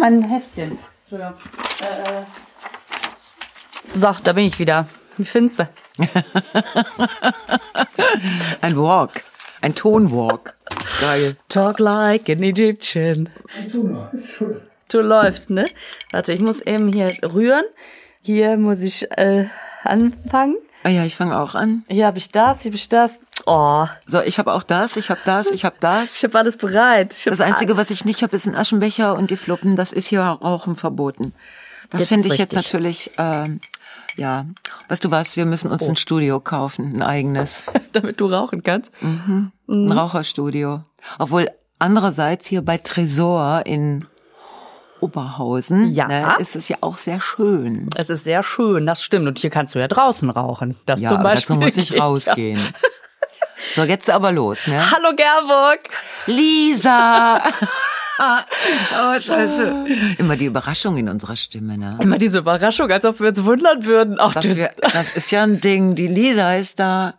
mein Heftchen. Entschuldigung. Äh, äh. So, da bin ich wieder. Wie findest du? Ein Walk. Ein Tonwalk. Geil. Talk like an Egyptian. Du läufst, ne? Warte, ich muss eben hier rühren. Hier muss ich äh, anfangen. Ah ja, ich fange auch an. Hier habe ich das, hier habe ich das. Oh, So, ich habe auch das, ich habe das, ich habe das. ich habe alles bereit. Hab Das Einzige, was ich nicht habe, ist ein Aschenbecher und die Fluppen. Das ist hier Rauchen verboten. Das Jetzt finde ich jetzt richtig. natürlich, ähm, ja. Weißt du was, wir müssen uns ein Studio kaufen, ein eigenes. damit du rauchen kannst. Ein Raucherstudio. Obwohl andererseits hier bei Tresor in Oberhausen Ja. ne, ist es ja auch sehr schön. Es ist sehr schön, das stimmt. Und hier kannst du ja draußen rauchen. Das Ja, zum Beispiel. dazu muss ich geht ja. So, jetzt aber los, ne? Hallo Gerburg. Lisa! oh, scheiße. Immer die Überraschung in unserer Stimme, ne? Immer diese Überraschung, als ob wir uns wundern würden. Ach, Das, wir, das ist ja ein Ding. Die Lisa ist da.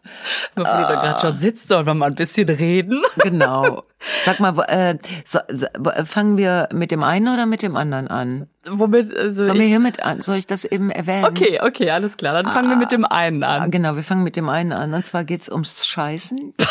bevor du da gerade schon sitzt, sollen wir mal ein bisschen reden. Genau. Sag mal, äh, so, wo- fangen wir mit dem einen oder mit dem anderen an? Womit, also Sollen wir hiermit an? Soll ich das eben erwähnen? okay, okay, alles klar. Dann fangen wir mit dem einen Ah, an. Genau, wir fangen mit dem einen an. Und zwar geht's ums Scheißen.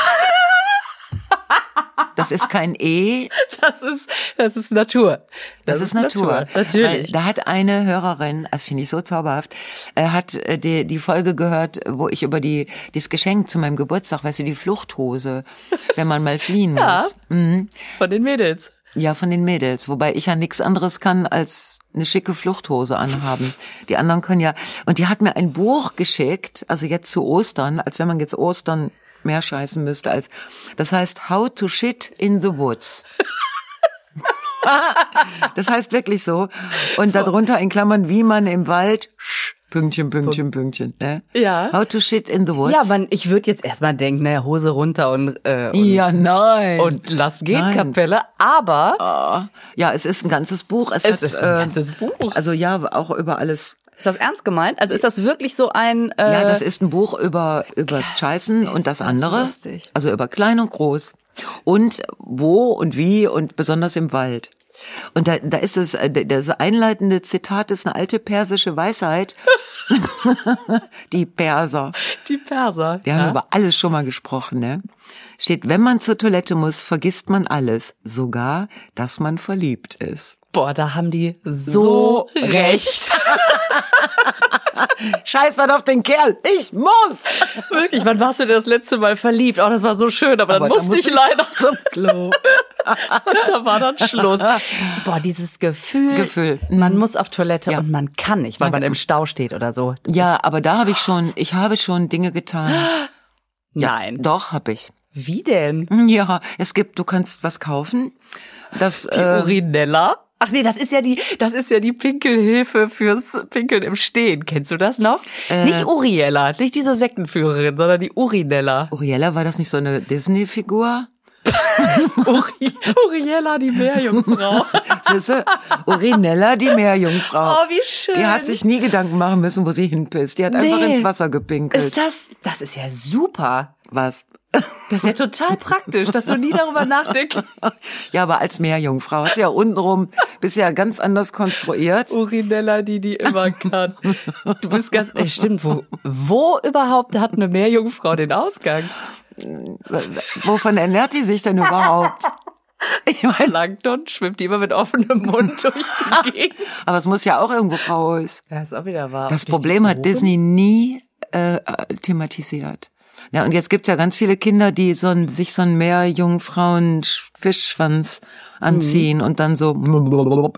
Das ist kein E, Das ist, das ist Natur. Das, ist Natur. Natürlich. Weil Da hat eine Hörerin, das finde ich so zauberhaft, äh, hat äh, die, die Folge gehört, wo ich über die das Geschenk zu meinem Geburtstag, weißt du, die Fluchthose, wenn man mal fliehen Ja. muss. Mhm. Von den Mädels. Ja, von den Mädels. Wobei ich ja nichts anderes kann, als eine schicke Fluchthose anhaben. Die anderen können ja. Und die hat mir ein Buch geschickt, also jetzt zu Ostern, als wenn man jetzt Ostern mehr scheißen müsste als. Das heißt How to Shit in the Woods. das heißt wirklich so. Und darunter in Klammern, wie man im Wald. Sch, Pünktchen, Pünktchen, Pünktchen. Ne? Ja. How to Shit in the Woods. Ja, man, ich würde jetzt erstmal denken, naja, Hose runter und, äh, und, ja, nein. und lass gehen, Nein. Kapelle. Aber ja, es ist ein ganzes Buch. Es, es hat, ist ein äh, ganzes Buch. Also ja, auch über alles. Ist das ernst gemeint? Also ist das wirklich so ein, äh, Ja, das ist ein Buch über übers Scheißen und das andere. lustig. Also über klein und groß. Und wo und wie und besonders im Wald. Und da, da ist es, äh, das einleitende Zitat ist eine alte persische Weisheit. Die Perser. die Perser. Die haben ja? über alles schon mal gesprochen, ne? Steht, wenn man zur Toilette muss, vergisst man alles. Sogar, dass man verliebt ist. Boah, da haben die so, So recht. Scheiß halt auf den Kerl. Ich muss! Wirklich, wann warst du denn das letzte Mal verliebt? Oh, das war so schön, aber dann Aber da musste muss ich leider. Zum Klo. Und da war dann Schluss. Boah, dieses Gefühl. Gefühl. Man muss auf Toilette Ja. und man kann nicht, weil man im Stau steht oder so. Ja, aber da habe ich schon, ich habe schon Dinge getan. Ja, Nein. Doch, habe ich. Wie denn? Ja, es gibt, du kannst was kaufen. Das, Die äh, Urinella? Ach nee, das ist ja die, das ist ja die Pinkelhilfe fürs Pinkeln im Stehen. Kennst du das noch? Äh. nicht Uriella, nicht diese Sektenführerin, sondern die Urinella. Uriella, war das nicht so eine Disney-Figur? Uri, Uriella, die Meerjungfrau. Siehste? Urinella, die Meerjungfrau. Oh, wie schön. Die hat sich nie Gedanken machen müssen, wo sie hinpisst. Die hat einfach Nee. ins Wasser gepinkelt. ist das, das ist ja super. was? Das ist ja total praktisch, dass du nie darüber nachdenkst. Ja, aber als Meerjungfrau hast du ja untenrum, bist ja ganz anders konstruiert. Urinella, die die immer kann. Du bist ganz, äh, stimmt, wo, wo überhaupt hat eine Meerjungfrau den Ausgang? Wovon ernährt die sich denn überhaupt? Ich meine, Plankton schwimmt die immer mit offenem Mund durch die Gegend. aber es muss ja auch irgendwo raus. Ja, ist auch wieder wahr. Das Problem hat? Disney nie äh, äh, thematisiert. Ja, und jetzt gibt's ja ganz viele Kinder, die so ein, sich so einen Meerjungfrauen-Fischschwanz anziehen Mhm. und dann so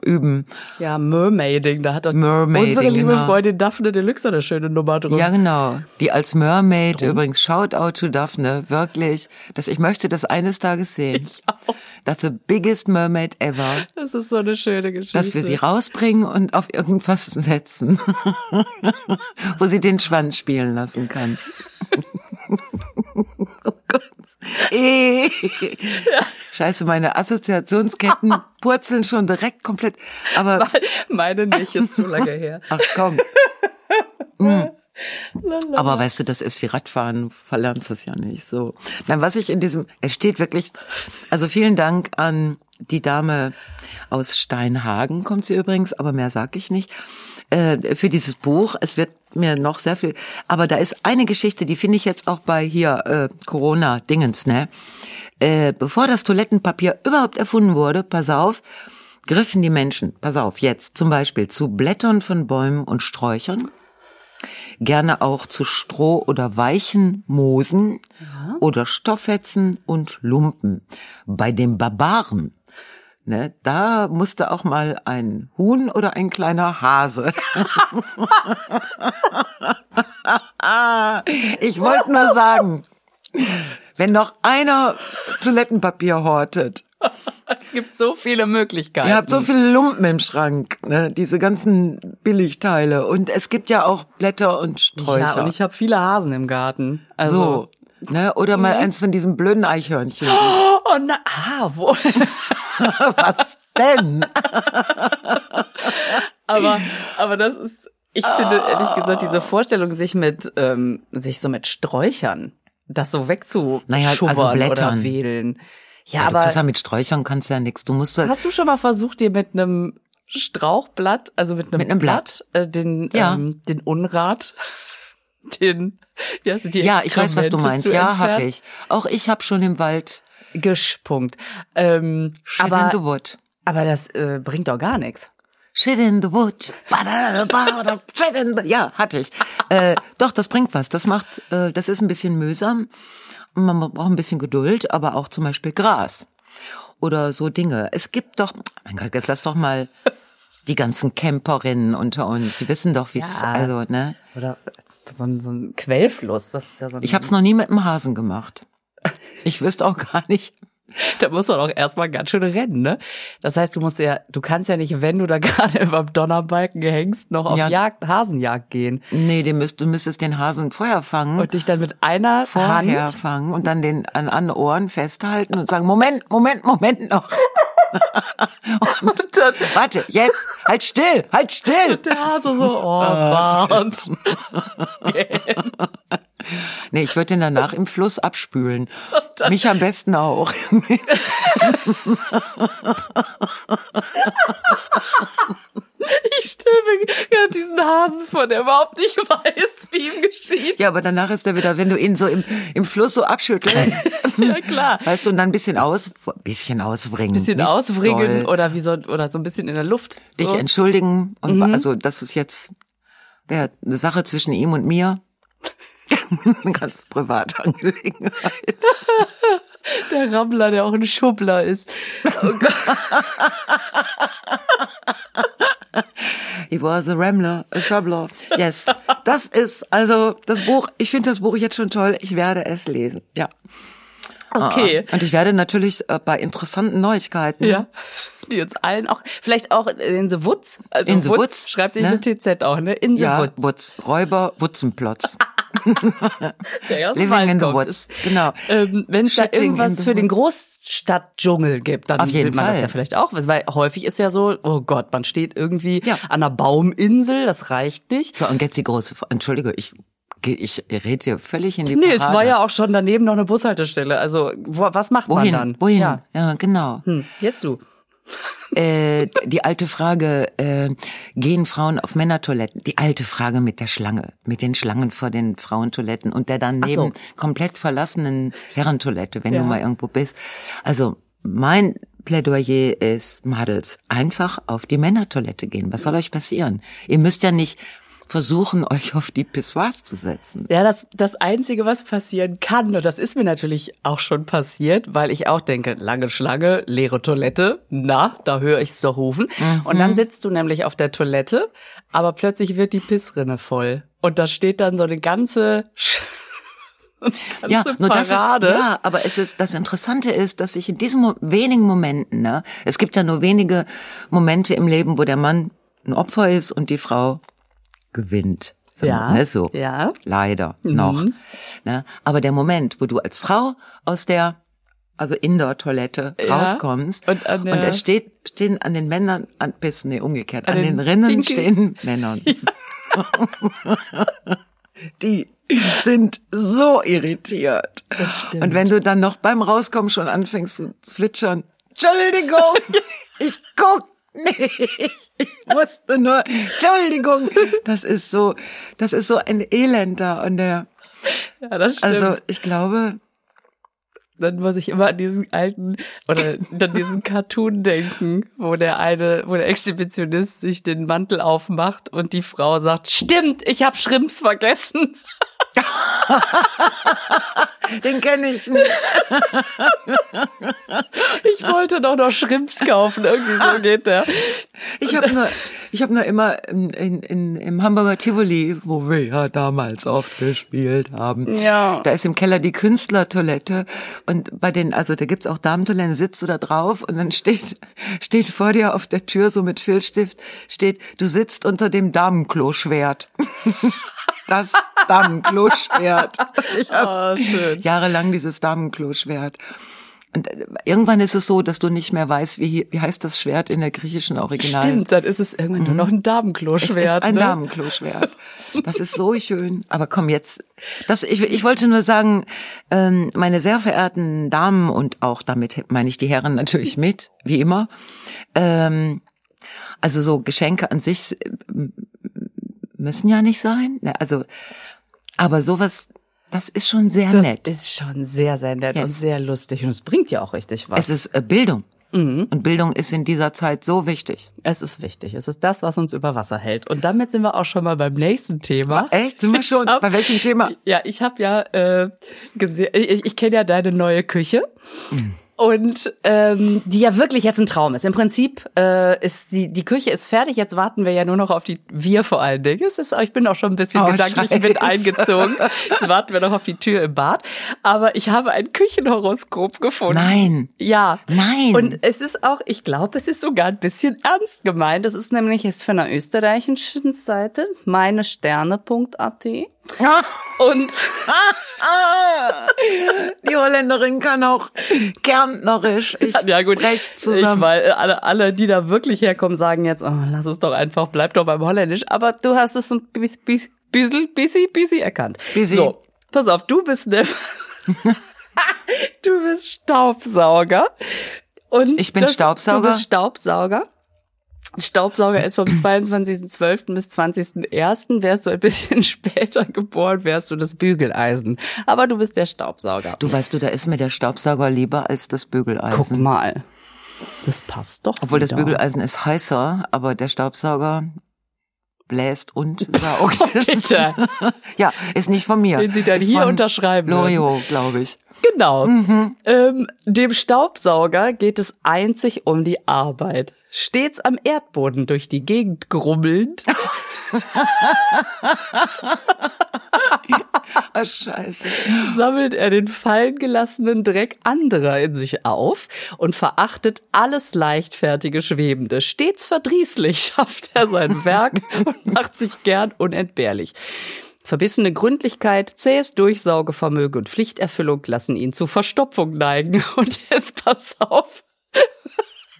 üben. Ja, Mermaiding, da hat doch Mermaiding, unsere liebe genau. Freundin Daphne Deluxe eine schöne Nummer drin. Ja, genau. Die als Mermaid, übrigens, Shoutout to Daphne, wirklich. dass ich möchte das eines Tages sehen. Ich auch. Das the biggest mermaid ever. Das ist so eine schöne Geschichte. Dass wir sie rausbringen und auf irgendwas setzen. Wo sie den Schwanz spielen lassen kann. oh Gott. Eh. Scheiße, meine Assoziationsketten purzeln schon direkt komplett. Aber Meine nicht, ist zu lange her. ach komm. Mm. Aber weißt du, das ist wie Radfahren, verlernst es ja nicht so. Nein, was ich in diesem, es steht wirklich, also vielen Dank an die Dame aus Steinhagen, kommt sie übrigens, aber mehr sag ich nicht, äh, für dieses Buch. Es wird mir noch sehr viel, aber da ist eine Geschichte, die finde ich jetzt auch bei hier äh, Corona-Dingens, ne? Äh, bevor das Toilettenpapier überhaupt erfunden wurde, pass auf, griffen die Menschen, pass auf, jetzt zum Beispiel zu Blättern von Bäumen und Sträuchern, gerne auch zu Stroh oder weichen Moosen ja. oder Stoffhetzen und Lumpen. Bei den Barbaren Ne, da musste auch mal ein Huhn oder ein kleiner Hase. ich wollte nur sagen, wenn noch einer Toilettenpapier hortet. Es gibt so viele Möglichkeiten. Ihr habt so viele Lumpen im Schrank, ne? diese ganzen Billigteile. Und es gibt ja auch Blätter und Sträucher. Ja, und ich habe viele Hasen im Garten. Also so, ne? Oder mal mhm. eins von diesen blöden Eichhörnchen. Oh, na, ah, wo? Was denn? aber, aber das ist, ich finde ehrlich gesagt diese Vorstellung, sich mit, ähm, sich so mit Sträuchern, das so wegzuschubbern naja, also Blättern. oder wählen. Ja, ja aber du mit Sträuchern kannst ja nichts. Du musst. Hast du schon mal versucht, dir mit einem Strauchblatt, also mit einem, mit einem Blatt, Blatt äh, den ja. ähm, den Unrat, den ja, also die ja, ich weiß, was du meinst. Ja, habe ich. Auch ich habe schon im Wald Gischpunkt. Ähm, Shit aber, in the wood. Aber das äh, bringt doch gar nichts. Shit in the wood. Shit in the, ja, hatte ich. Äh, doch, das bringt was. Das macht, äh, das ist ein bisschen mühsam. Man braucht ein bisschen Geduld, aber auch zum Beispiel Gras oder so Dinge. Es gibt doch, mein Gott, jetzt lass doch mal die ganzen Camperinnen unter uns. Die wissen doch, wie es, ja, also, ne? Oder so ein, so ein Quellfluss, das ist ja so ein Ich habe es noch nie mit dem Hasen gemacht. Ich wüsste auch gar nicht. Da muss man auch erstmal ganz schön rennen, ne? Das heißt, du musst ja, du kannst ja nicht, wenn du da gerade über dem Donnerbalken hängst, noch auf ja. Jagd, Hasenjagd gehen. Nee, du, müsst, du müsstest den Hasen vorher fangen. Und dich dann mit einer vorher Hand fangen und dann den an, an Ohren festhalten und sagen, Moment, Moment, Moment noch. und, und dann, warte, jetzt, halt still, halt still. Und der Hase so, oh, Bart. Nee, ich würde ihn danach im Fluss abspülen. Mich am besten auch. Ich stelle mir gerade diesen Hasen vor, der überhaupt nicht weiß, wie ihm geschieht. Ja, aber danach ist er wieder, wenn du ihn so im, im Fluss so abschüttelst. ja, klar. Weißt du, und dann ein bisschen aus, bisschen auswringen. Bisschen nicht auswringen oder wie so, oder so ein bisschen in der Luft. So. Dich entschuldigen und, mhm. also, das ist jetzt, ja, eine Sache zwischen ihm und mir. Eine ganz private Angelegenheit. Der Rammler, der auch ein Schubbler ist. Oh He was a Rambler, a Schubbler. Yes. Das ist also das Buch. Ich finde das Buch jetzt schon toll. Ich werde es lesen. Ja. Okay. Und ich werde natürlich äh, bei interessanten Neuigkeiten. Ja. Die uns allen auch, vielleicht auch in the Woods. Also in the Woods, Woods schreibt sich ne? mit TZ auch, ne? In the ja. Woods. Räuber, Wutzenplotz. Der Living in the Woods. Genau. Ähm, Wenn es da irgendwas für den Großstadtdschungel gibt, dann Auf jeden will man Fall. das ja vielleicht auch. Weil häufig ist ja so, oh Gott, man steht irgendwie ja. an einer Bauminsel, das reicht nicht. So, und jetzt die große, Entschuldige, ich ich rede hier völlig in die Nee, Parade. es war ja auch schon daneben noch eine Bushaltestelle. Also, wo, was macht Wohin? man dann? Wohin? Ja, ja genau. Hm, jetzt du. Äh, die alte Frage, äh, gehen Frauen auf Männertoiletten? Die alte Frage mit der Schlange, mit den Schlangen vor den Frauentoiletten und der dann neben so. komplett verlassenen Herrentoilette, wenn ja. du mal irgendwo bist. Also mein Plädoyer ist, Madels, einfach auf die Männertoilette gehen. Was soll euch passieren? Ihr müsst ja nicht versuchen, euch auf die Pissoirs zu setzen. Ja, das, das Einzige, was passieren kann, und das ist mir natürlich auch schon passiert, weil ich auch denke, lange Schlange, leere Toilette, na, da höre ich es doch rufen. Mhm. Und dann sitzt du nämlich auf der Toilette, aber plötzlich wird die Pissrinne voll. Und da steht dann so eine ganze... ja, nur das ist, ja, aber es ist, das Interessante ist, dass sich in diesen wenigen Momenten, ne, es gibt ja nur wenige Momente im Leben, wo der Mann ein Opfer ist und die Frau gewinnt. So, ja, ne, so. ja. Leider mhm. noch. Ne? Aber der Moment, wo du als Frau aus der also Indoor-Toilette ja. rauskommst und, und es steht, stehen an den Männern, an, bis, nee, umgekehrt, an, an den, den Rinnen Pinky. stehen Männern. Ja. die sind so irritiert. Das stimmt. Und wenn du dann noch beim Rauskommen schon anfängst zu zwitschern, Entschuldigung, ich guck nicht, ich musste nur, Entschuldigung, das ist so, das ist so ein Elender und der, Ja, das stimmt. also ich glaube, dann muss ich immer an diesen alten oder an diesen Cartoon denken, wo der eine, wo der Exhibitionist sich den Mantel aufmacht und die Frau sagt, stimmt, ich habe Schrimps vergessen. den kenne ich nicht. Ich wollte doch noch Schrimps kaufen, irgendwie so geht der. Ich habe nur, ich habe nur immer in, in, in, im Hamburger Tivoli, wo wir ja damals oft gespielt haben. Ja. Da ist im Keller die Künstlertoilette und bei den, also da gibt's auch Damentoiletten, sitzt du da drauf und dann steht, steht vor dir auf der Tür so mit Filzstift, steht, du sitzt unter dem Damenkloschwert. Das Damenkloschwert. Ich habe Oh, jahrelang dieses Damenkloschwert. Und äh, irgendwann ist es so, dass du nicht mehr weißt, wie, wie heißt das Schwert in der griechischen Original. Stimmt, dann ist es irgendwann nur noch ein Es Damenkloschwert. ist ein ne? Damenkloschwert. Das ist so schön. Aber komm jetzt. Das, ich, ich wollte nur sagen, ähm, meine sehr verehrten Damen und auch damit meine ich die Herren natürlich mit, wie immer. Ähm, also so Geschenke an sich äh, müssen ja nicht sein. Ne, Also, aber sowas, das ist schon sehr Das nett. ist schon sehr, sehr nett und Yes. sehr lustig. Und es bringt ja auch richtig was. es ist äh, Bildung. Mhm. Und Bildung ist in dieser Zeit so wichtig. Es ist wichtig. Es ist das, was uns über Wasser hält. Und damit sind wir auch schon mal beim nächsten Thema. Echt? Sind wir schon? Hab- Bei welchem Thema? Ja, ich habe ja äh, gesehen, ich, ich kenne ja deine neue Küche. Und ähm, die ja wirklich jetzt ein Traum ist. Im Prinzip äh, ist die die Küche ist fertig. Jetzt warten wir ja nur noch auf die wir vor allen Dingen. Es ist, ich bin auch schon ein bisschen Oh, gedanklich Scheiße. mit eingezogen. Jetzt warten wir noch auf die Tür im Bad. Aber ich habe ein Küchenhoroskop gefunden. Nein. Ja. Nein. Und es ist auch, ich glaube, es ist sogar ein bisschen ernst gemeint. Das ist nämlich jetzt von der österreichischen Seite, meinesterne.at. Und die Holländerin kann auch Kärntnerisch. Ich ja gut, brech ich zusammen. weil alle, alle, die da wirklich herkommen, sagen jetzt, oh, lass es doch einfach, bleib doch beim Holländisch. Aber du hast es ein bis- bis- bisschen, busy, busy erkannt. Busy. So, pass auf, du bist ne, du bist Staubsauger. Und Ich bin Staubsauger? Du bist Staubsauger. Staubsauger ist vom 22.12. bis 20.01. Wärst du ein bisschen später geboren, wärst du das Bügeleisen. Aber du bist der Staubsauger. Du weißt du, da ist mir der Staubsauger lieber als das Bügeleisen. Guck mal. Das passt doch. Obwohl das wieder. Bügeleisen ist heißer, aber der Staubsauger bläst und saugt. Bitte. ja, ist nicht von mir. Den Sie dann ist hier unterschreiben Loriot, glaube ich. Genau. Mhm. Ähm, dem Staubsauger geht es einzig um die Arbeit. Stets am Erdboden durch die Gegend grummelnd, Ah, scheiße. sammelt er den fallen gelassenen Dreck anderer in sich auf und verachtet alles leichtfertige Schwebende. Stets verdrießlich schafft er sein Werk und macht sich gern unentbehrlich. Verbissene Gründlichkeit, zähes Durchsaugevermögen und Pflichterfüllung lassen ihn zu Verstopfung neigen. Und jetzt pass auf.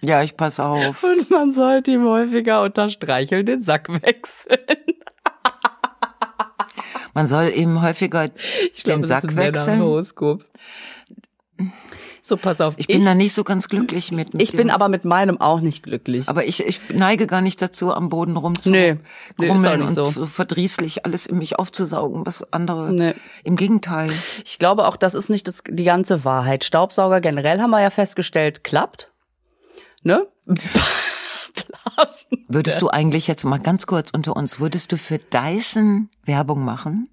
Ja, ich pass auf. Und man sollte ihm häufiger unter Streicheln den Sack wechseln. Man soll ihm häufiger Ich glaube, den das Sack ist ein wechseln. Männerhoroskop. So, pass auf. Ich bin da nicht so ganz glücklich mit. mit ich bin aber mit meinem auch nicht glücklich. Aber ich, ich neige gar nicht dazu, am Boden Nee, rumzugrummeln nee, ist nicht und so. so verdrießlich alles in mich aufzusaugen, was andere. Nee. Im Gegenteil. Ich glaube auch, das ist nicht das, die ganze Wahrheit. Staubsauger generell haben wir ja festgestellt, klappt. Ne? Blasen. Würdest du eigentlich jetzt mal ganz kurz unter uns, würdest du für Dyson Werbung machen?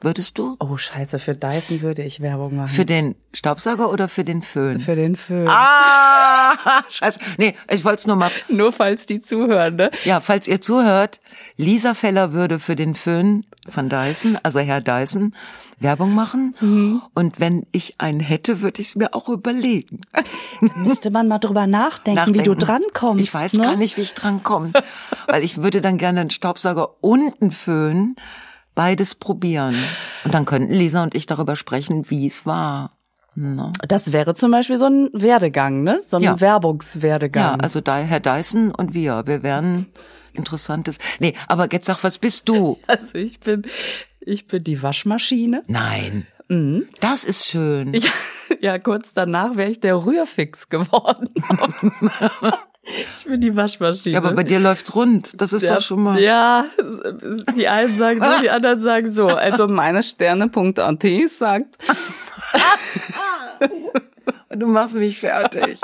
Würdest du? Oh, scheiße, für Dyson würde ich Werbung machen. Für den Staubsauger oder für den Föhn? für den Föhn. Ah, scheiße. Nee, ich wollte es nur mal. Nur falls die zuhören, ne? Ja, falls ihr zuhört, Lisa Feller würde für den Föhn von Dyson, also Herr Dyson, Werbung machen. Mhm. Und wenn ich einen hätte, würde ich es mir auch überlegen. Müsste man mal drüber nachdenken, wie du Nachdenken. drankommst. Ich weiß ne? gar nicht, wie ich drankomme. Weil ich würde dann gerne einen Staubsauger und einen Föhn beides probieren. Und dann könnten Lisa und ich darüber sprechen, wie es war. Ne? Das wäre zum Beispiel so ein Werdegang, ne? So ein Ja. Werbungswerdegang. Ja, also da Herr Dyson und wir, wir wären Interessantes. Nee, aber jetzt sag, was bist du? Also ich bin, ich bin die Waschmaschine. Nein. Mhm. Das ist schön. Ich, ja, kurz danach wäre ich der Rührfix geworden. ich bin die Waschmaschine. Ja, aber bei dir läuft's rund. Das ist ja, doch schon mal. Ja, die einen sagen so, die anderen sagen so. Also meine Sterne.at sagt. du machst mich fertig.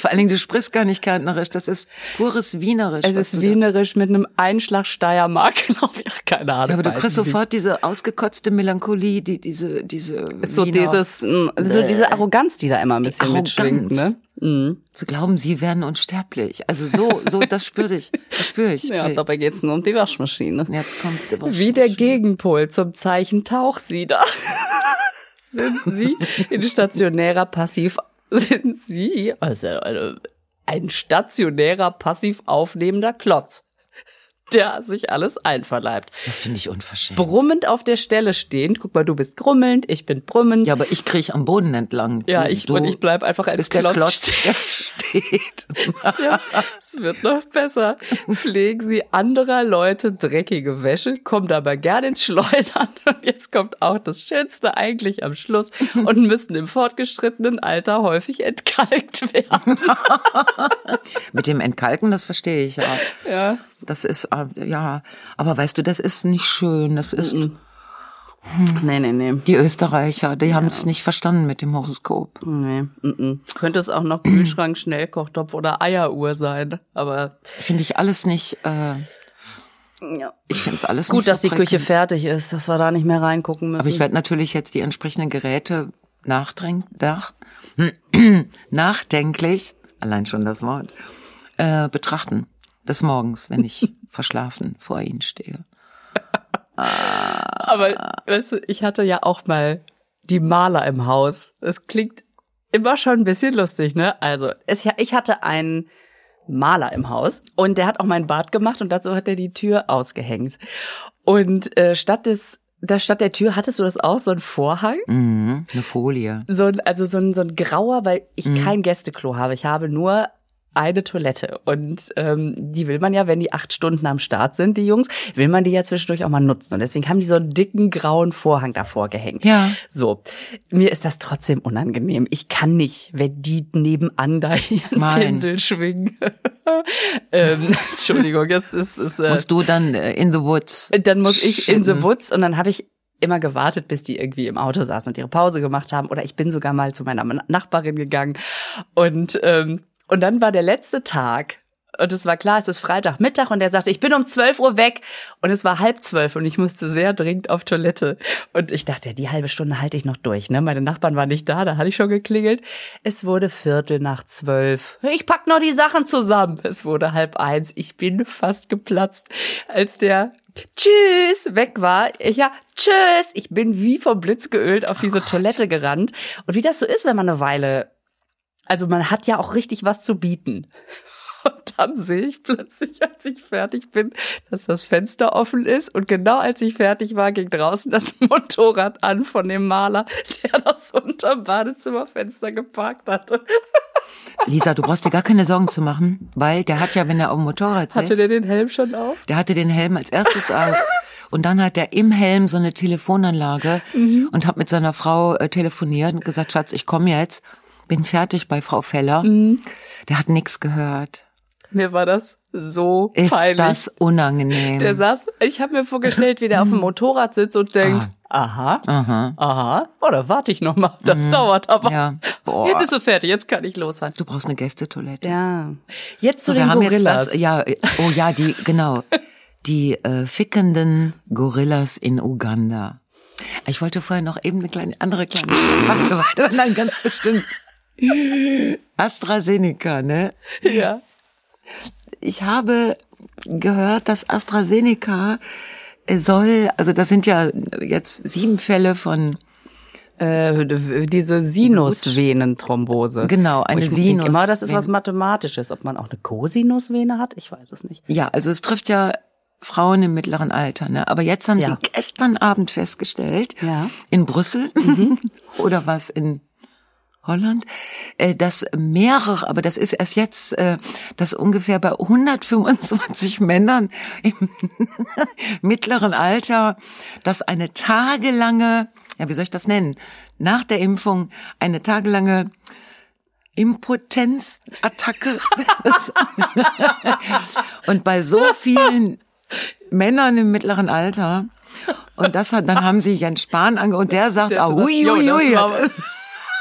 Vor allen Dingen, du sprichst gar nicht kärntnerisch, das ist pures Wienerisch. Es ist Wienerisch mit einem Einschlag Steiermark, glaube ich. Ach, keine Ahnung. Ja, aber du kriegst sofort diese ausgekotzte Melancholie, die, diese, diese. so Wiener- dieses, mm, so diese Arroganz, die da immer ein bisschen mitschwingt, ne? Mhm. Zu glauben, sie wären unsterblich. Also so, so, das spüre ich. Das spüre ich. Ja, Ey, dabei geht's nur um die Waschmaschine. Jetzt kommt der Wie der Gegenpol zum Zeichen Tauchsieder. sind Sie in stationärer Passiv, sind Sie, also, also ein stationärer passiv aufnehmender Klotz, der sich alles einverleibt. Das finde ich unverschämt. Brummend auf der Stelle stehend, guck mal, du bist grummelnd, ich bin brummend. Ja, aber ich kriech am Boden entlang. Ja, ich, du und ich bleib einfach als bist der Klotz stehen. der steht. Ja, es wird noch besser. Pflegen Sie anderer Leute dreckige Wäsche, kommen dabei gerne ins Schleudern. Und jetzt kommt auch das Schönste eigentlich am Schluss und müssen im fortgeschrittenen Alter häufig entkalkt werden. Mit dem Entkalken, das verstehe ich ja. Ja. Das ist, ja, aber weißt du, das ist nicht schön. Das ist, Nee, nee, nee. die Österreicher, die haben es nicht verstanden mit dem Horoskop. Nee, mm, mm. könnte es auch noch Kühlschrank, Schnellkochtopf oder Eieruhr sein, aber Finde ich alles nicht, äh, ja. ich finde es alles gut, nicht dass so die Küche fertig ist, dass wir da nicht mehr reingucken müssen. Aber ich werde natürlich jetzt die entsprechenden Geräte nach, nachdenklich, allein schon das Wort, äh, betrachten. Des Morgens, wenn ich verschlafen vor ihnen stehe. Aber weißt du, ich hatte ja auch mal die Maler im Haus. Das klingt immer schon ein bisschen lustig, ne? Also, es, ich hatte einen Maler im Haus und der hat auch mein Bad gemacht und dazu hat er die Tür ausgehängt. Und äh, statt des da statt der Tür hattest du das auch so ein Vorhang, Mhm, eine Folie. so also so ein so ein grauer, weil ich kein Gästeklo habe. Ich habe nur eine Toilette und ähm, die will man ja, wenn die acht Stunden am Start sind, die Jungs, will man die ja zwischendurch auch mal nutzen und deswegen haben die so einen dicken grauen Vorhang davor gehängt. Ja. So, mir ist das trotzdem unangenehm. Ich kann nicht, wenn die nebenan da ihren Nein. Pinsel schwingen. ähm, Entschuldigung, jetzt ist es. Äh, Musst du dann äh, in the woods. dann muss ich in the woods und dann habe ich immer gewartet, bis die irgendwie im Auto saßen und ihre Pause gemacht haben. Oder ich bin sogar mal zu meiner Nachbarin gegangen und ähm, und dann war der letzte Tag und es war klar, es ist Freitagmittag und er sagte, ich bin um 12 Uhr weg und es war halb zwölf und ich musste sehr dringend auf Toilette und ich dachte, ja, die halbe Stunde halte ich noch durch. Ne, meine Nachbarn waren nicht da, da hatte ich schon geklingelt. Es wurde Viertel nach zwölf. Ich pack noch die Sachen zusammen. Es wurde halb eins. Ich bin fast geplatzt, als der Tschüss weg war. Ich, ja, tschüss. Ich bin wie vom Blitz geölt auf diese Toilette gerannt. Und wie das so ist, wenn man eine Weile, also man hat ja auch richtig was zu bieten. Und dann sehe ich plötzlich, als ich fertig bin, dass das Fenster offen ist. Und genau als ich fertig war, ging draußen das Motorrad an von dem Maler, der das unterm Badezimmerfenster geparkt hatte. Lisa, du brauchst dir gar keine Sorgen zu machen, weil der hat ja, wenn er auf dem Motorrad Hatte sitzt, der den Helm schon auf? der hatte den Helm als erstes auf. Und dann hat er im Helm so eine Telefonanlage Mhm. und hat mit seiner Frau äh, telefoniert und gesagt, Schatz, ich komme jetzt, bin fertig bei Frau Feller. Mhm. Der hat nichts gehört. Mir war das so Ist peinlich. das unangenehm? Der saß, ich habe mir vorgestellt, wie der auf dem Motorrad sitzt und denkt, aha, Aha. aha, oder warte ich noch mal, das dauert aber. Mhm. Ja. Boah. Jetzt ist er fertig, jetzt kann ich losfahren. Du brauchst eine Gästetoilette. Ja. Jetzt zu So, wir den haben Gorillas. jetzt das, ja, oh ja, die, genau. Die äh, fickenden Gorillas in Uganda. Ich wollte vorher noch eben eine kleine, andere kleine, warte, warte, nein, ganz bestimmt. AstraZeneca, ne? ja. Ich habe gehört, dass AstraZeneca äh, soll, also das sind ja jetzt sieben Fälle von Äh, diese Sinusvenenthrombose. Genau, eine ich Sinus- Immer, das ist was Mathematisches. Ob man auch eine Cosinusvene hat, ich weiß es nicht. Ja, also es trifft ja Frauen im mittleren Alter, ne? Aber jetzt haben Ja. sie gestern Abend festgestellt, Ja. in Brüssel oder was in Holland, äh, dass mehrere, aber das ist erst jetzt, äh, dass ungefähr bei 125 Männern im mittleren Alter, dass eine tagelange, ja, wie soll ich das nennen, nach der Impfung eine tagelange Impotenzattacke. und bei so vielen Männern im mittleren Alter, und das hat, dann haben sie Jens Spahn ange, und der sagt, ah, hui, hui, hui.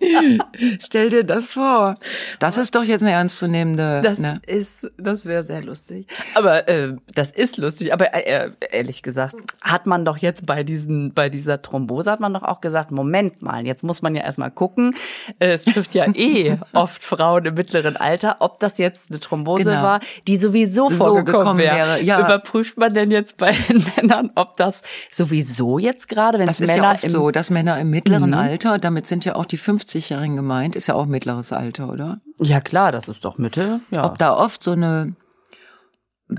Stell dir das vor. Das ist doch jetzt eine ernstzunehmende. Das ne? ist, das wäre sehr lustig. Aber äh, das ist lustig. Aber äh, ehrlich gesagt, hat man doch jetzt bei diesen, bei dieser Thrombose hat man doch auch gesagt, Moment mal, jetzt muss man ja erstmal gucken. Äh, es trifft ja eh oft Frauen im mittleren Alter, ob das jetzt eine Thrombose Genau. war, die sowieso So vorgekommen gekommen wäre. wäre, ja. Überprüft man denn jetzt bei den Männern, ob das sowieso jetzt gerade, wenn es ist Männer ja oft im so, dass Männer im mittleren Mhm. Alter, damit sind ja auch die 50-Jährigen gemeint, ist ja auch mittleres Alter, oder? Ja klar, das ist doch Mitte. Ja. Ob da oft so eine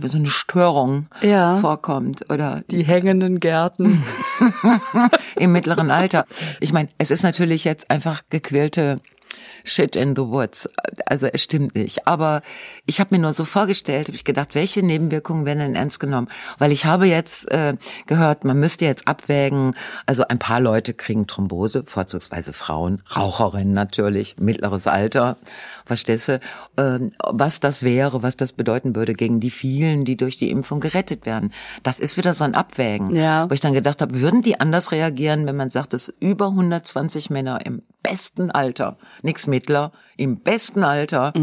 so eine Störung Ja. vorkommt oder die hängenden Gärten. im mittleren Alter. Ich meine, es ist natürlich jetzt einfach gequälte Shit in the Woods. Also es stimmt nicht. Aber ich habe mir nur so vorgestellt, habe ich gedacht, welche Nebenwirkungen werden denn ernst genommen? Weil ich habe jetzt äh, gehört, man müsste jetzt abwägen, also ein paar Leute kriegen Thrombose, vorzugsweise Frauen, Raucherinnen natürlich, mittleres Alter, verstehst du, ähm, was das wäre, was das bedeuten würde gegen die vielen, die durch die Impfung gerettet werden. Das ist wieder so ein Abwägen. Ja. Wo ich dann gedacht habe, würden die anders reagieren, wenn man sagt, dass über 120 Männer im besten Alter, nix mittler, im besten Alter,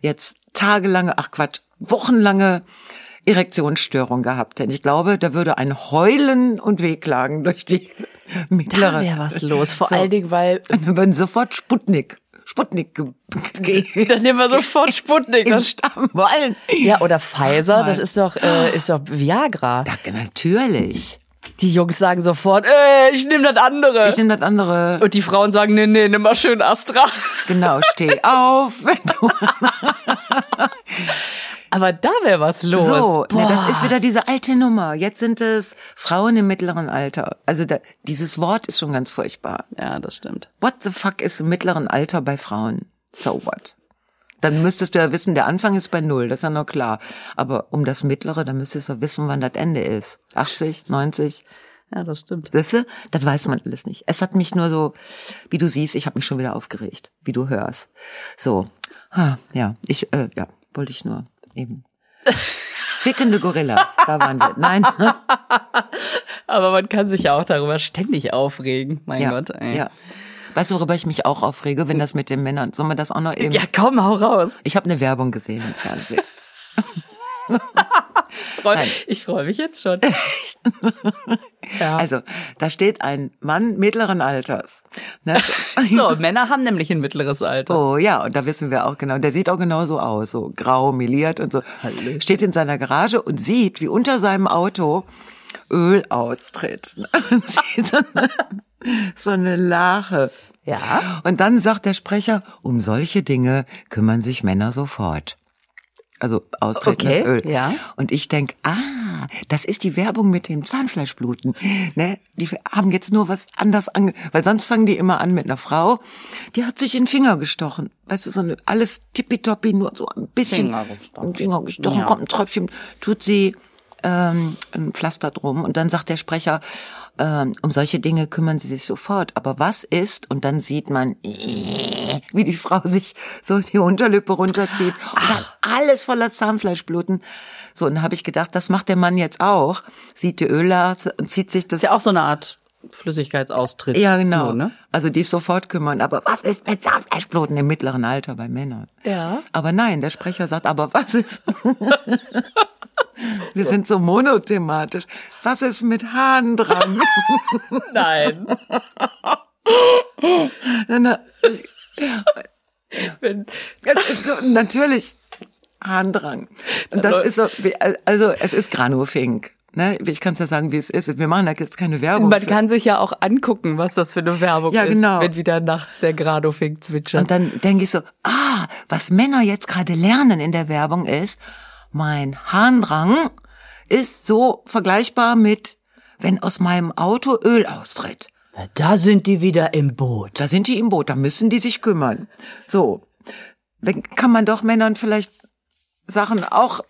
jetzt tagelange, ach Quatsch, wochenlange Erektionsstörung gehabt hätten. Ich glaube, da würde ein Heulen und Wehklagen durch die mittlere. Da wäre was los. Vor So. allen Dingen, weil dann würden sofort Sputnik, Sputnik ge- gehen. dann nehmen wir sofort Sputnik. Im Das Stamm wollen. ja, oder Pfizer, das ist doch, äh, ist doch Viagra. Da, natürlich. Die Jungs sagen sofort, äh, ich nehme das andere. Ich nehme das andere. Und die Frauen sagen, nee, nee, nimm mal schön Astra. Genau, steh auf, wenn du Aber da wäre was los. So, na, das ist wieder diese alte Nummer. Jetzt sind es Frauen im mittleren Alter. Also da, dieses Wort ist schon ganz furchtbar. Ja, das stimmt. What the fuck ist im mittleren Alter bei Frauen? So what? Dann müsstest du ja wissen, der Anfang ist bei null, das ist ja noch klar. Aber um das mittlere, dann müsstest du wissen, wann das Ende ist. 80, 90, Ja, das stimmt. Du? Das weiß man alles nicht. Es hat mich nur so, wie du siehst, ich habe mich schon wieder aufgeregt, wie du hörst. So, ha, ja, ich, äh, ja, wollte ich nur eben. Fickende Gorillas, da waren wir. Nein, Aber man kann sich ja auch darüber ständig aufregen. Mein ja, Gott, ey. ja. Weißt du, worüber ich mich auch aufrege, wenn das mit den Männern, sollen wir das auch noch eben? Ja, komm, hau raus. Ich habe eine Werbung gesehen im Fernsehen. Nein. ich freue mich jetzt schon. ja. Also, da steht ein Mann mittleren Alters. Ne? so, Männer haben nämlich ein mittleres Alter. Oh ja, und da wissen wir auch genau. Der sieht auch genau so aus, so grau, meliert und so. Hallo. Steht in seiner Garage und sieht, wie unter seinem Auto Öl austritt. Eine, so eine Lache. Ja. Und dann sagt der Sprecher, um solche Dinge kümmern sich Männer sofort. Also austretendes Okay, Öl. ja. Und ich denk, ah, das ist die Werbung mit dem Zahnfleischbluten. Ne? Die haben jetzt nur was anders ange... Weil sonst fangen die immer an mit einer Frau, die hat sich in den Finger gestochen. Weißt du, so eine, alles tippitoppi, nur so ein bisschen... Finger gestochen. Finger gestochen, Ja. kommt ein Tröpfchen, tut sie ähm, ein Pflaster drum. Und dann sagt der Sprecher, ähm, um solche Dinge kümmern sie sich sofort. Aber was ist? Und dann sieht man, wie die Frau sich so die Unterlippe runterzieht dann alles voller Zahnfleischbluten. So, und dann habe ich gedacht, das macht der Mann jetzt auch. Sieht die Öle und zieht sich das. Ist ja auch so eine Art Flüssigkeitsaustritt. ja, genau. Nur, ne? Also die sofort kümmern. Aber was ist mit Zahnfleischbluten im mittleren Alter bei Männern? Ja. Aber nein, der Sprecher sagt, aber was ist? Wir sind so monothematisch. Was ist mit Haaren dran? Nein. Na, na, ich- Wenn, ist so, natürlich Harndrang. Und das ist so, also es ist Granufink. Ne? Ich kann es ja sagen, wie es ist. Wir machen da jetzt keine Werbung. man für. kann sich ja auch angucken, was das für eine Werbung Ja, ist, genau. wenn wieder nachts der Gradofink zwitschert. Und dann denke ich so, ah, was Männer jetzt gerade lernen in der Werbung ist, mein Harndrang ist so vergleichbar mit, wenn aus meinem Auto Öl austritt. Da sind die wieder im Boot. Da sind die im Boot, da müssen die sich kümmern. So, wenn, kann man doch Männern vielleicht Sachen auch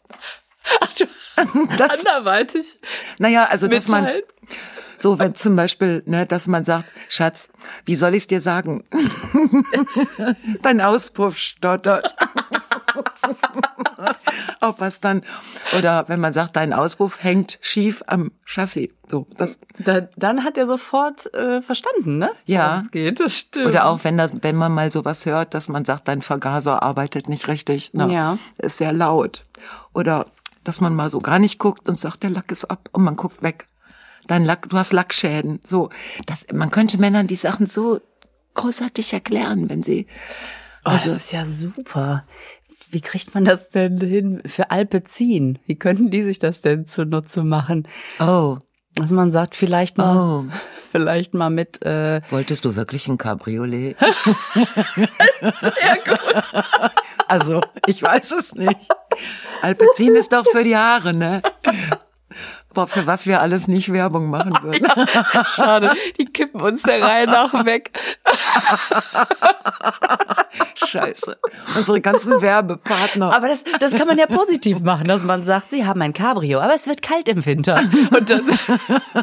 das, anderweitig. Naja, also dass man so, wenn zum Beispiel, ne, dass man sagt, Schatz, wie soll ich's dir sagen? Dein Auspuff stottert. Ob was dann, oder wenn man sagt, dein Auspuff hängt schief am Chassis. So, das. Da, dann hat er sofort äh, verstanden, ne? Ja. Es geht, das stimmt. Oder auch wenn, da, wenn man mal sowas hört, dass man sagt, dein Vergaser arbeitet nicht richtig. Ne? Ja. Ist sehr laut. Oder dass man mal so gar nicht guckt und sagt, der Lack ist ab und man guckt weg. Dein Lack, du hast Lackschäden. So, das, man könnte Männern die Sachen so großartig erklären, wenn sie. Also, oh, das ist ja super. Wie kriegt man das denn hin für Alpezin? Wie könnten die sich das denn zunutze machen? Oh. Dass man sagt, vielleicht mal, oh. vielleicht mal mit. Äh Wolltest du wirklich ein Cabriolet? Sehr gut. Also, ich weiß es nicht. Alpezin ist doch für die Haare, ne? Boah, für was wir alles nicht Werbung machen würden. Ja, schade, die kippen uns der Reihe nach weg. Scheiße. Unsere ganzen Werbepartner. Aber das, das kann man ja positiv machen, dass man sagt, sie haben ein Cabrio, aber es wird kalt im Winter. Und dann,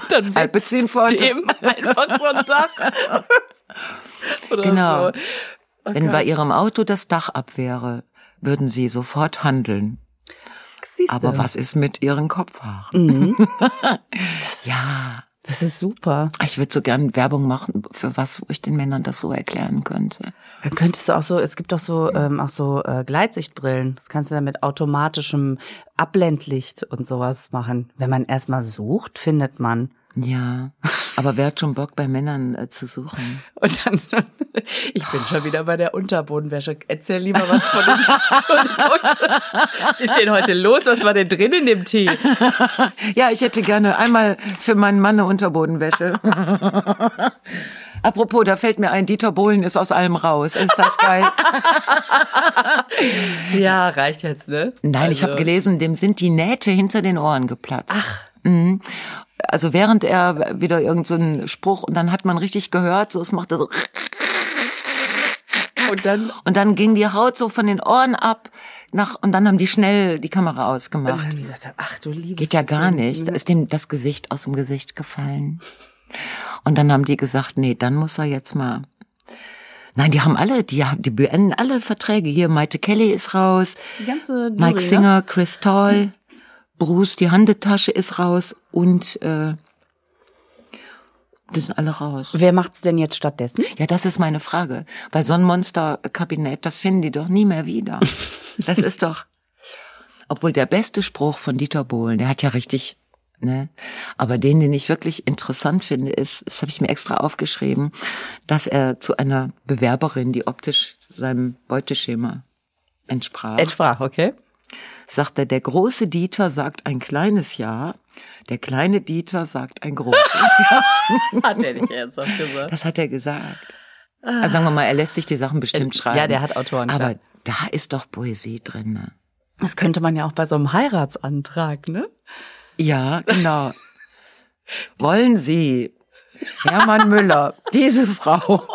dann Alpezin vor dem einfach so ein Dach. Oder genau. So. Okay. Wenn bei ihrem Auto das Dach ab wäre, würden sie sofort handeln. Siehste. Aber was ist mit ihren Kopfhaaren? Mhm. Das, ja. Das ist super. Ich würde so gern Werbung machen, für was wo ich den Männern das so erklären könnte. Dann könntest du auch so, es gibt auch so, ähm, auch so äh, Gleitsichtbrillen. Das kannst du dann mit automatischem Abblendlicht und sowas machen. Wenn man erstmal sucht, findet man. Ja, aber wer hat schon Bock bei Männern äh, zu suchen? Und dann, ich bin schon wieder bei der Unterbodenwäsche. Erzähl lieber was von dem Entschuldigung. Was ist denn heute los? Was war denn drin in dem Tee? Ja, ich hätte gerne einmal für meinen Mann eine Unterbodenwäsche. Apropos, da fällt mir ein, Dieter Bohlen ist aus allem raus. Ist das geil? ja, reicht jetzt, ne? Nein, also. ich habe gelesen, dem sind die Nähte hinter den Ohren geplatzt. Ach. Mhm also während er wieder irgendeinen so Spruch und dann hat man richtig gehört, so es machte so und dann und dann ging die Haut so von den Ohren ab nach und dann haben die schnell die Kamera ausgemacht. Und dann haben die gesagt, ach du liebes Geht ja gar nicht. Da ist dem das Gesicht aus dem Gesicht gefallen. Und dann haben die gesagt, nee, dann muss er jetzt mal Nein, die haben alle, die, die beenden alle Verträge. Hier, Maite Kelly ist raus. Die ganze Jury, Mike Singer, Chris Toll. Bruce, die Handetasche ist raus und äh, die sind alle raus. Wer macht's denn jetzt stattdessen? Ja, das ist meine Frage. Weil so ein Monsterkabinett, das finden die doch nie mehr wieder. Das ist doch. Obwohl der beste Spruch von Dieter Bohlen, der hat ja richtig, ne? Aber den, den ich wirklich interessant finde, ist, das habe ich mir extra aufgeschrieben, dass er zu einer Bewerberin, die optisch seinem Beuteschema entsprach. Entsprach, okay sagt er, der große Dieter sagt ein kleines Ja, der kleine Dieter sagt ein großes Ja. hat er nicht ernsthaft gesagt? Das hat er gesagt. Also sagen wir mal, er lässt sich die Sachen bestimmt schreiben. Ja, der hat Autoren. Aber da ist doch Poesie drin. Ne? Das könnte man ja auch bei so einem Heiratsantrag, ne? Ja, genau. Wollen Sie, Hermann Müller, diese Frau,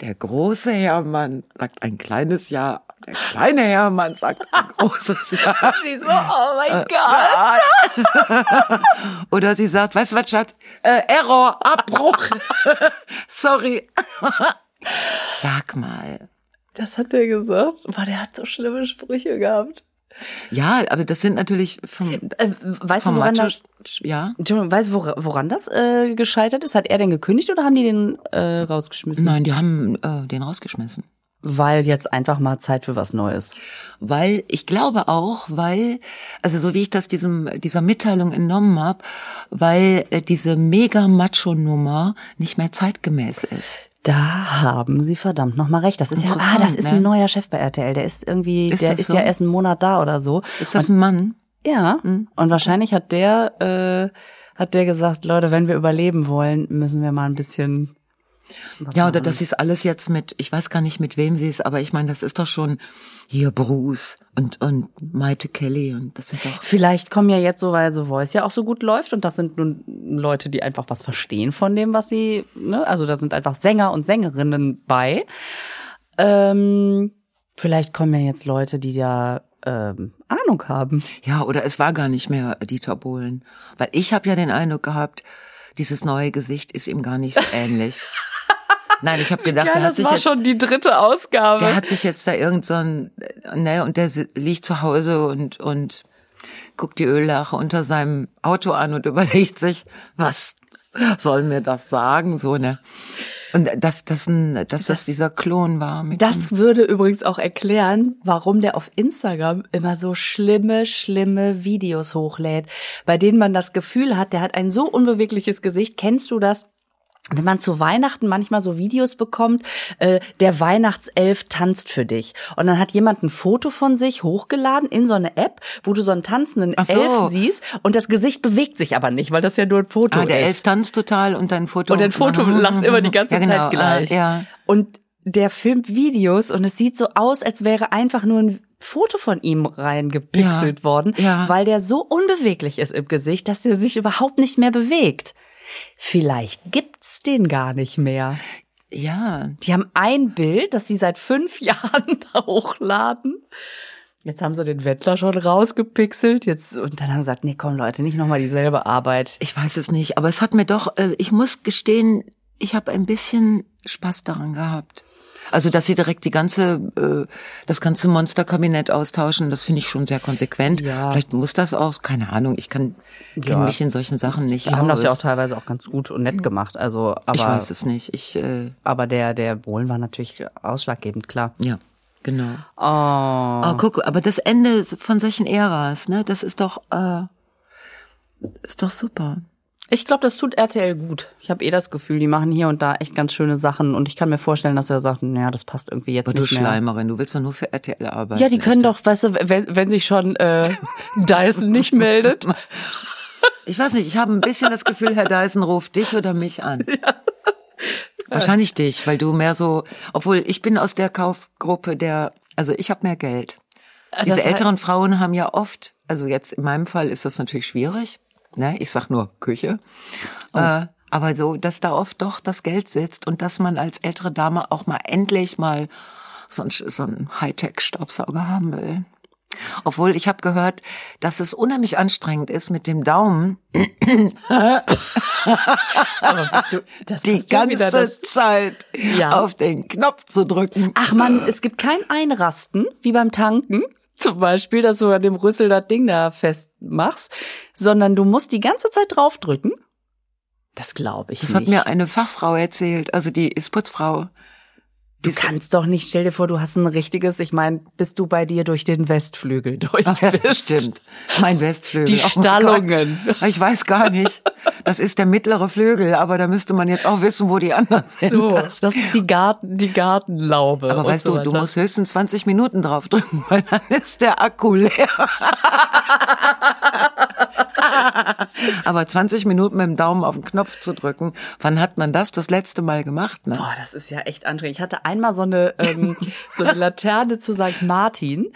der große Hermann sagt ein kleines Ja, der kleine Hermann sagt ein großes Ja. Sie so, oh mein äh, Gott. Oder sie sagt, weißt du was, Schatz? Äh, Error, Abbruch. Sorry. Sag mal. Das hat der gesagt. Boah, der hat so schlimme Sprüche gehabt. Ja, aber das sind natürlich vom, äh, weißt du, woran das, ja? Weißt du, woran das äh, gescheitert ist? Hat er den gekündigt oder haben die den äh, rausgeschmissen? Nein, die haben äh, den rausgeschmissen weil jetzt einfach mal Zeit für was Neues. Weil ich glaube auch, weil also so wie ich das diesem dieser Mitteilung entnommen habe, weil äh, diese mega Macho Nummer nicht mehr zeitgemäß ist. Da haben Sie verdammt noch mal recht. Das ist ja, ah, das ist ne? ein neuer Chef bei RTL. Der ist irgendwie, ist der ist so? ja erst einen Monat da oder so. Ist das Und, ein Mann? Ja. Mhm. Und wahrscheinlich hat der, äh, hat der gesagt, Leute, wenn wir überleben wollen, müssen wir mal ein bisschen Ja, oder das ist alles jetzt mit, ich weiß gar nicht mit wem sie ist, aber ich meine, das ist doch schon hier Bruce und, und Maite Kelly und das sind doch. Vielleicht kommen ja jetzt so, weil The Voice ja auch so gut läuft und das sind nun Leute, die einfach was verstehen von dem, was sie, ne? Also da sind einfach Sänger und Sängerinnen bei. Ähm, vielleicht kommen ja jetzt Leute, die da ähm, Ahnung haben. Ja, oder es war gar nicht mehr Dieter Bohlen. Weil ich habe ja den Eindruck gehabt, dieses neue Gesicht ist ihm gar nicht so ähnlich. Nein, ich habe gedacht, der hat sich jetzt, die dritte Ausgabe. der hat sich jetzt da irgend so ein, ne, und der liegt zu Hause und und guckt die Öllache unter seinem Auto an und überlegt sich, was soll mir das sagen, so ne. Und dass das ein, dass das, Das- dieser Klon war. Das würde übrigens auch erklären, warum der auf Instagram immer so schlimme, schlimme Videos hochlädt, bei denen man das Gefühl hat, der hat ein so unbewegliches Gesicht. Kennst du das? Wenn man zu Weihnachten manchmal so Videos bekommt, äh, der Weihnachtself tanzt für dich. Und dann hat jemand ein Foto von sich hochgeladen in so eine App, wo du so einen tanzenden so. Elf siehst und das Gesicht bewegt sich aber nicht, weil das ja nur ein Foto Ah, der ist. Elf tanzt total und dein Foto. Und dein Foto lacht immer die ganze ja, genau, Zeit gleich. äh, Ja. Und der filmt Videos und es sieht so aus, als wäre einfach nur ein Foto von ihm reingepixelt Ja, worden, ja. weil der so unbeweglich ist im Gesicht, dass er sich überhaupt nicht mehr bewegt. Vielleicht gibt's den gar nicht mehr. Ja, Die haben ein Bild, das sie seit fünf Jahren hochladen. Jetzt haben sie den Wettler schon rausgepixelt. Jetzt, und dann haben sie gesagt, nee, komm Leute, nicht nochmal dieselbe Arbeit. ich weiß es nicht, aber es hat mir doch, äh, ich muss gestehen, ich habe ein bisschen Spaß daran gehabt. Also, dass sie direkt die ganze, äh, das ganze Monsterkabinett austauschen, das finde ich schon sehr konsequent. Ja. Vielleicht muss das auch, keine Ahnung, ich kann Ja. kenne mich in solchen Sachen nicht Die haben das ja auch teilweise auch ganz gut und nett gemacht. Also, aber, ich weiß es nicht. Ich, äh, aber der, der Bohlen war natürlich ausschlaggebend, klar. ja, genau. Oh. Oh, guck, aber das Ende von solchen Äras, ne, das ist doch, äh, ist doch super. Ich glaube, das tut RTL gut. Ich habe eh das Gefühl, die machen hier und da echt ganz schöne Sachen und ich kann mir vorstellen, dass er sagt, naja, das passt irgendwie jetzt Aber du nicht mehr. Schleimerin, du willst doch nur für RTL arbeiten. Ja, die können echt. doch, weißt du, wenn, wenn sich schon äh, Dyson nicht meldet. Ich weiß nicht, ich habe ein bisschen das Gefühl, Herr Dyson ruft dich oder mich an. Wahrscheinlich dich, weil du mehr so, obwohl ich bin aus der Kaufgruppe der, also ich habe mehr Geld. Diese Das älteren Frauen haben ja oft, also jetzt in meinem Fall ist das natürlich schwierig, ne? Ich sag nur Küche. Oh. Äh, aber so, dass da oft doch das Geld sitzt und dass man als ältere Dame auch mal endlich mal so ein, so ein Hightech-Staubsauger haben will. Obwohl ich habe gehört, dass es unheimlich anstrengend ist, mit dem Daumen du, das die ganze das. Zeit Ja. auf den Knopf zu drücken. Ach man, es gibt kein Einrasten, wie beim Tanken. Zum Beispiel, dass du an dem Rüssel das Ding da festmachst, sondern du musst die ganze Zeit draufdrücken. Das glaube ich Das nicht. hat mir eine Fachfrau erzählt, also die ist Putzfrau. Du kannst doch nicht, stell dir vor, du hast ein richtiges, ich meine, bist du bei dir durch den Westflügel durch Ach, ja, das bist. stimmt. Mein Westflügel. Die Oh Stallungen. Gott. Ich weiß gar nicht. Das ist der mittlere Flügel, aber da müsste man jetzt auch wissen, wo die anderen sind. So, das ist die Garten, die Gartenlaube. Aber weißt so du, du musst höchstens 20 Minuten drauf drücken, weil dann ist der Akku leer. Aber 20 Minuten mit dem Daumen auf den Knopf zu drücken, wann hat man das das letzte Mal gemacht? Ne? Boah, das ist ja echt anstrengend. Ich hatte einmal so eine, ähm, so eine Laterne zu St. Martin,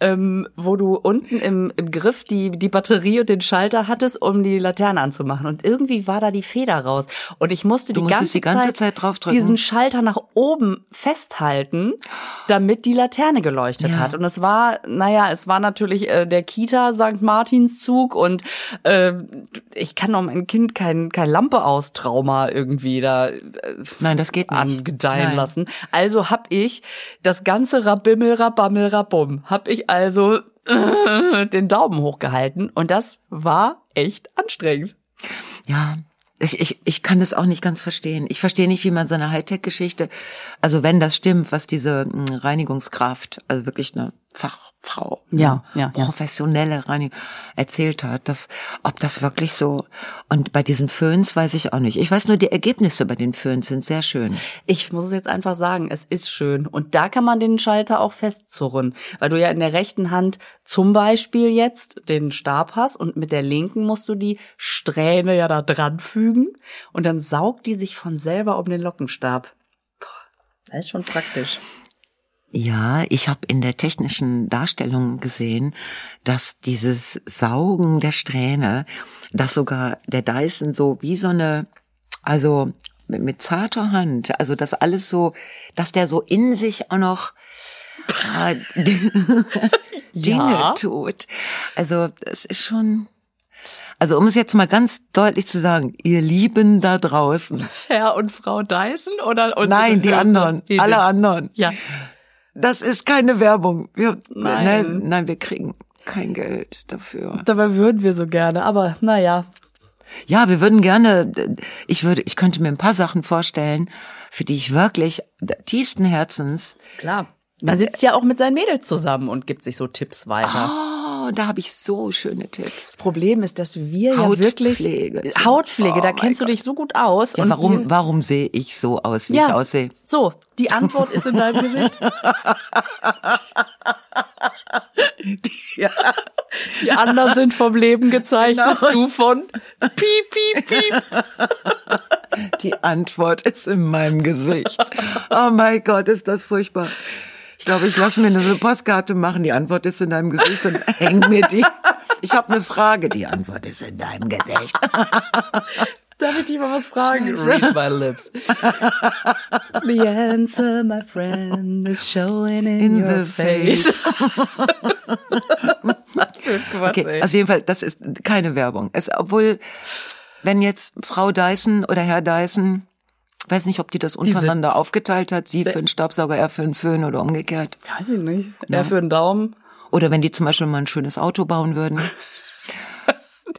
ähm, wo du unten im, im Griff die, die Batterie und den Schalter hattest, um die Laterne anzumachen. Und irgendwie war da die Feder raus. Und ich musste die, ganze, die ganze Zeit, Zeit draufdrücken. diesen Schalter nach oben festhalten, damit die Laterne geleuchtet Ja. hat. Und es war, naja, es war natürlich äh, der Kita St. Martins Zug und äh, ich kann auch mein Kind kein, kein Lampe aus Trauma irgendwie da äh, Nein, das geht nicht. angedeihen Nein. lassen. Also hab ich das ganze Rabimmel, Rabammel, Rabum, hab ich also äh, den Daumen hochgehalten und das war echt anstrengend. Ja, ich, ich, ich kann das auch nicht ganz verstehen. Ich verstehe nicht, wie man so eine Hightech-Geschichte, also wenn das stimmt, was diese mh, Reinigungskraft, also wirklich eine Fachfrau, Ja, ja, ja. professionelle Reinigung erzählt hat, dass ob das wirklich so und bei diesen Föhns weiß ich auch nicht. Ich weiß nur, die Ergebnisse bei den Föhns sind sehr schön. Ich muss es jetzt einfach sagen, es ist schön. Und da kann man den Schalter auch festzurren, weil du ja in der rechten Hand zum Beispiel jetzt den Stab hast und mit der linken musst du die Strähne ja da dran fügen und dann saugt die sich von selber um den Lockenstab. Das ist schon praktisch. Ja, ich habe in der technischen Darstellung gesehen, dass dieses Saugen der Strähne, dass sogar der Dyson so wie so eine, also mit, mit zarter Hand, also das alles so, dass der so in sich auch noch äh, Dinge Ja. tut. Also es ist schon, also um es jetzt mal ganz deutlich zu sagen, ihr Lieben da draußen, Herr und Frau Dyson oder nein, die anderen, alle anderen, Ja, Das ist keine Werbung. Wir, Nein. Nein, nein, wir kriegen kein Geld dafür. dabei würden wir so gerne, aber naja. Ja, wir würden gerne, ich würde, ich könnte mir ein paar Sachen vorstellen, für die ich wirklich tiefsten Herzens, Klar. Man sitzt ja auch mit seinen Mädels zusammen und gibt sich so Tipps weiter. oh, da habe ich so schöne Tipps. Das Problem ist, dass wir ja wirklich Hautpflege. Hautpflege, Oh da kennst du Gott. dich so gut aus. Ja, und warum, wir, warum sehe ich so aus, wie Ja. ich aussehe? So, die Antwort ist in deinem Gesicht. Ja. Die anderen sind vom Leben gezeichnet, Genau. du von piep, piep, piep. Die Antwort ist in meinem Gesicht. Oh mein Gott, ist das furchtbar. Ich glaube, ich lasse mir eine Postkarte machen. Die Antwort ist in deinem Gesicht und häng mir die. Ich habe eine Frage. Die Antwort ist in deinem Gesicht. Darf ich dich mal was fragen? Read my lips. The answer, my friend, is showing in, In your the face. face. Quatsch, Okay, ey. also jedenfalls, das ist keine Werbung. Es, obwohl, wenn jetzt Frau Dyson oder Herr Dyson, weiß nicht, ob die das untereinander aufgeteilt hat, sie für einen Staubsauger, er für einen Föhn oder umgekehrt. Weiß ich nicht. Er für einen Daumen. Oder wenn die zum Beispiel mal ein schönes Auto bauen würden.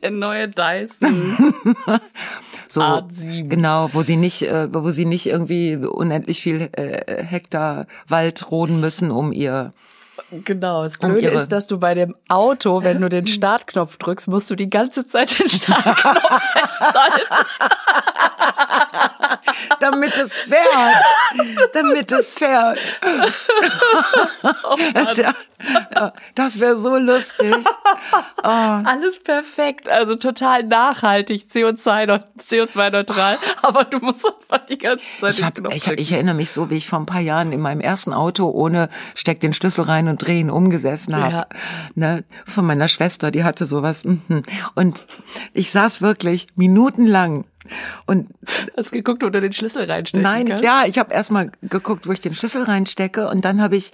Der neue Dyson. So, Art 7. genau, wo sie nicht, äh, wo sie nicht irgendwie unendlich viel äh, Hektar Wald roden müssen, um ihr Genau, das Blöde ist, dass du bei dem Auto, wenn du den Startknopf drückst, musst du die ganze Zeit den Startknopf festhalten. Damit es fährt, damit es fährt. das ja, das wäre so lustig. Alles perfekt, also total nachhaltig, CO2-neutral, CO2 aber du musst einfach die ganze Zeit Ich, hab, Knopf ich, ich erinnere mich so, wie ich vor ein paar Jahren in meinem ersten Auto ohne steck den Schlüssel rein und drehen umgesessen habe. Ja. Ne, von meiner Schwester, die hatte sowas. mhm. Und ich saß wirklich minutenlang und Hast geguckt, wo du den Schlüssel reinstecken Nein, kannst? ja, ich habe erstmal geguckt, wo ich den Schlüssel reinstecke und dann habe ich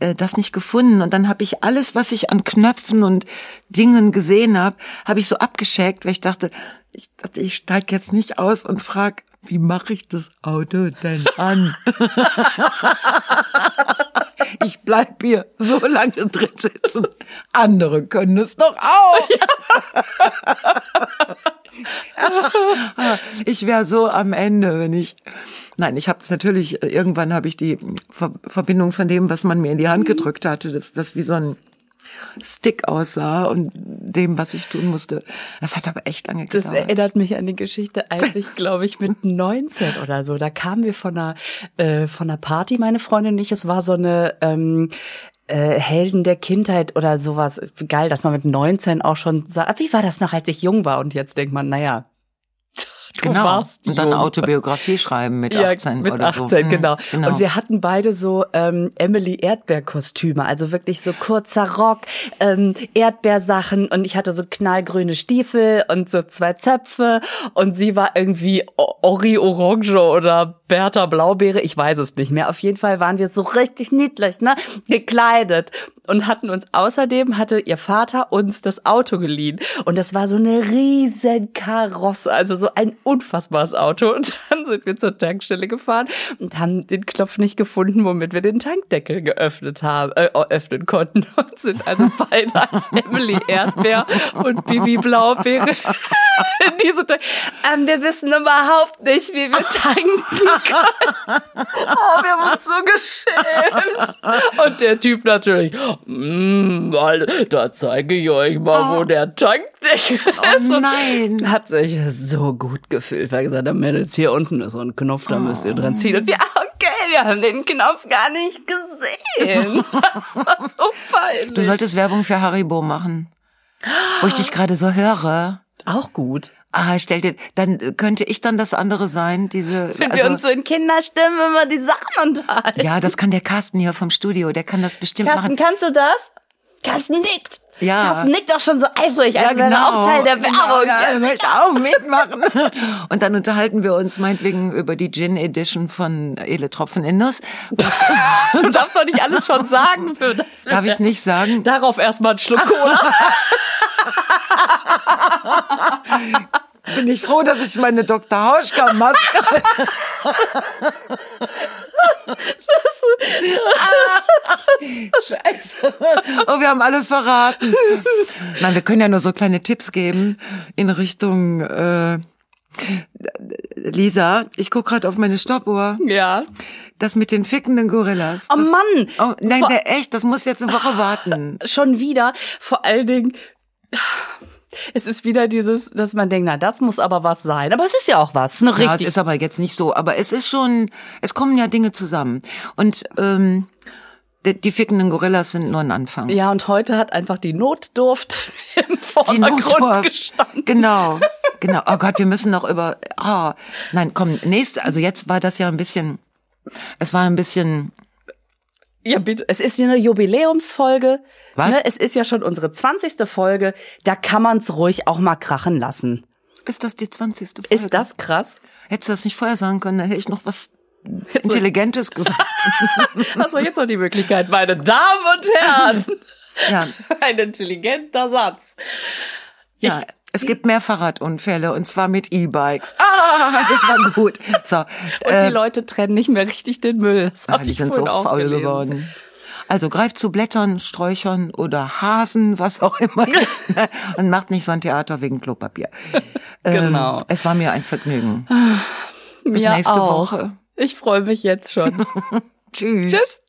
äh, das nicht gefunden und dann habe ich alles, was ich an Knöpfen und Dingen gesehen habe, habe ich so abgeschickt, weil ich dachte, ich dachte, ich steig jetzt nicht aus und frag, wie mache ich das Auto denn an? ich bleib hier so lange drin sitzen. Andere können es doch auch. Ich wäre so am Ende, wenn ich. Nein, ich habe es natürlich. Irgendwann habe ich die Ver Verbindung von dem, was man mir in die Hand gedrückt hatte, das, das wie so ein Stick aussah und dem, was ich tun musste. Das hat aber echt lange Das gedauert. erinnert mich an die Geschichte, als ich, glaube ich, mit 19 oder so, da kamen wir von einer, äh, von einer Party, meine Freundin und ich. Es war so eine ähm, äh, Helden der Kindheit oder sowas. Geil, dass man mit 19 auch schon sagt, wie war das noch, als ich jung war? Und jetzt denkt man, naja, du genau. warst und dann jung. Autobiografie schreiben mit Ja, 18 mit oder 18, so. Mhm, genau. genau. Und wir hatten beide so ähm, Emily Erdbeer-Kostüme, also wirklich so kurzer Rock, ähm, Erdbeersachen und ich hatte so knallgrüne Stiefel und so zwei Zöpfe und sie war irgendwie Ori Orange oder Bertha Blaubeere, ich weiß es nicht mehr. Auf jeden Fall waren wir so richtig niedlich, ne, gekleidet und hatten uns außerdem hatte ihr Vater uns das Auto geliehen und das war so eine riesen Karosse, also so ein unfassbares Auto und dann sind wir zur Tankstelle gefahren und haben den Knopf nicht gefunden, womit wir den Tankdeckel geöffnet haben, äh, öffnen konnten und sind also beide als Emily Erdbeer und Bibi Blaubeere in diese Tank. Ähm, wir wissen überhaupt nicht, wie wir tanken können. Oh, wir haben uns so geschämt. Und der Typ natürlich, mm, da zeige ich euch mal, wo der Tankdeckel ist. Oh nein. Hat sich so gut gefühlt, weil gesagt hat, Mädels, hier unten ist so ein Knopf, da müsst ihr dran ziehen. Und wir, okay, wir haben den Knopf gar nicht gesehen. Das war so peinlich. Du solltest Werbung für Haribo machen. Wo ich dich gerade so höre. auch gut. Ah, stell dir, dann könnte ich dann das andere sein, diese. Wenn wir also- uns so in Kinderstimmen immer die Sachen unterhalten. ja, das kann der Carsten hier vom Studio, der kann das bestimmt Carsten, machen. kannst du das? Carsten nickt. Ja. Carsten nickt auch schon so eifrig, als wäre er auch Teil der Genau, Werbung. ja, Ja, möchte auch mitmachen. Und dann unterhalten wir uns meinetwegen über die Gin Edition von Edle Tropfen in Nuss. Du darfst doch nicht alles schon sagen. Für das Darf ich nicht sagen? Darauf erstmal einen Schluck Cola. Bin ich froh, dass ich meine Dr. Hauschka-Maske. Scheiße. Oh, wir haben alles verraten. Nein, wir können ja nur so kleine Tipps geben in Richtung äh, Lisa. Ich guck gerade auf meine Stoppuhr. Ja. Das mit den fickenden Gorillas. Oh das, Mann. Oh, nein, Vor- echt, das muss jetzt eine Woche warten. Schon wieder. Vor allen Dingen. Es ist wieder dieses, dass man denkt, na, das muss aber was sein. Aber es ist ja auch was. Eine Ja, es ist aber jetzt nicht so. Aber es ist schon, es kommen ja Dinge zusammen. Und ähm, die, die fickenden Gorillas sind nur ein Anfang. Ja, und heute hat einfach die Notdurft im Die Vordergrund Notdurft. gestanden. Genau, genau. Oh Gott, wir müssen noch über. Ah, nein, komm, nächste. Also jetzt war das ja ein bisschen. Es war ein bisschen. Ja, bitte. Es ist eine Jubiläumsfolge. Was? Ne, es ist ja schon unsere 20. Folge. Da kann man's ruhig auch mal krachen lassen. Ist das die 20. Folge? Ist das krass? Hättest du das nicht vorher sagen können, dann hätte ich noch was Intelligentes gesagt. Hast du jetzt noch die Möglichkeit, meine Damen und Herren? Ja, Ein intelligenter Satz. ja. Es gibt mehr Fahrradunfälle und zwar mit E-Bikes. Ah, das war gut. So, Und äh, die Leute trennen nicht mehr richtig den Müll. Das ah, ich sind so faul gelesen. geworden. Also greift zu Blättern, Sträuchern oder Hasen, was auch immer. und macht nicht so ein Theater wegen Klopapier. Genau. Ähm, es war mir ein Vergnügen. Bis Mir nächste auch. Woche. Ich freue mich jetzt schon. Tschüss. Tschüss.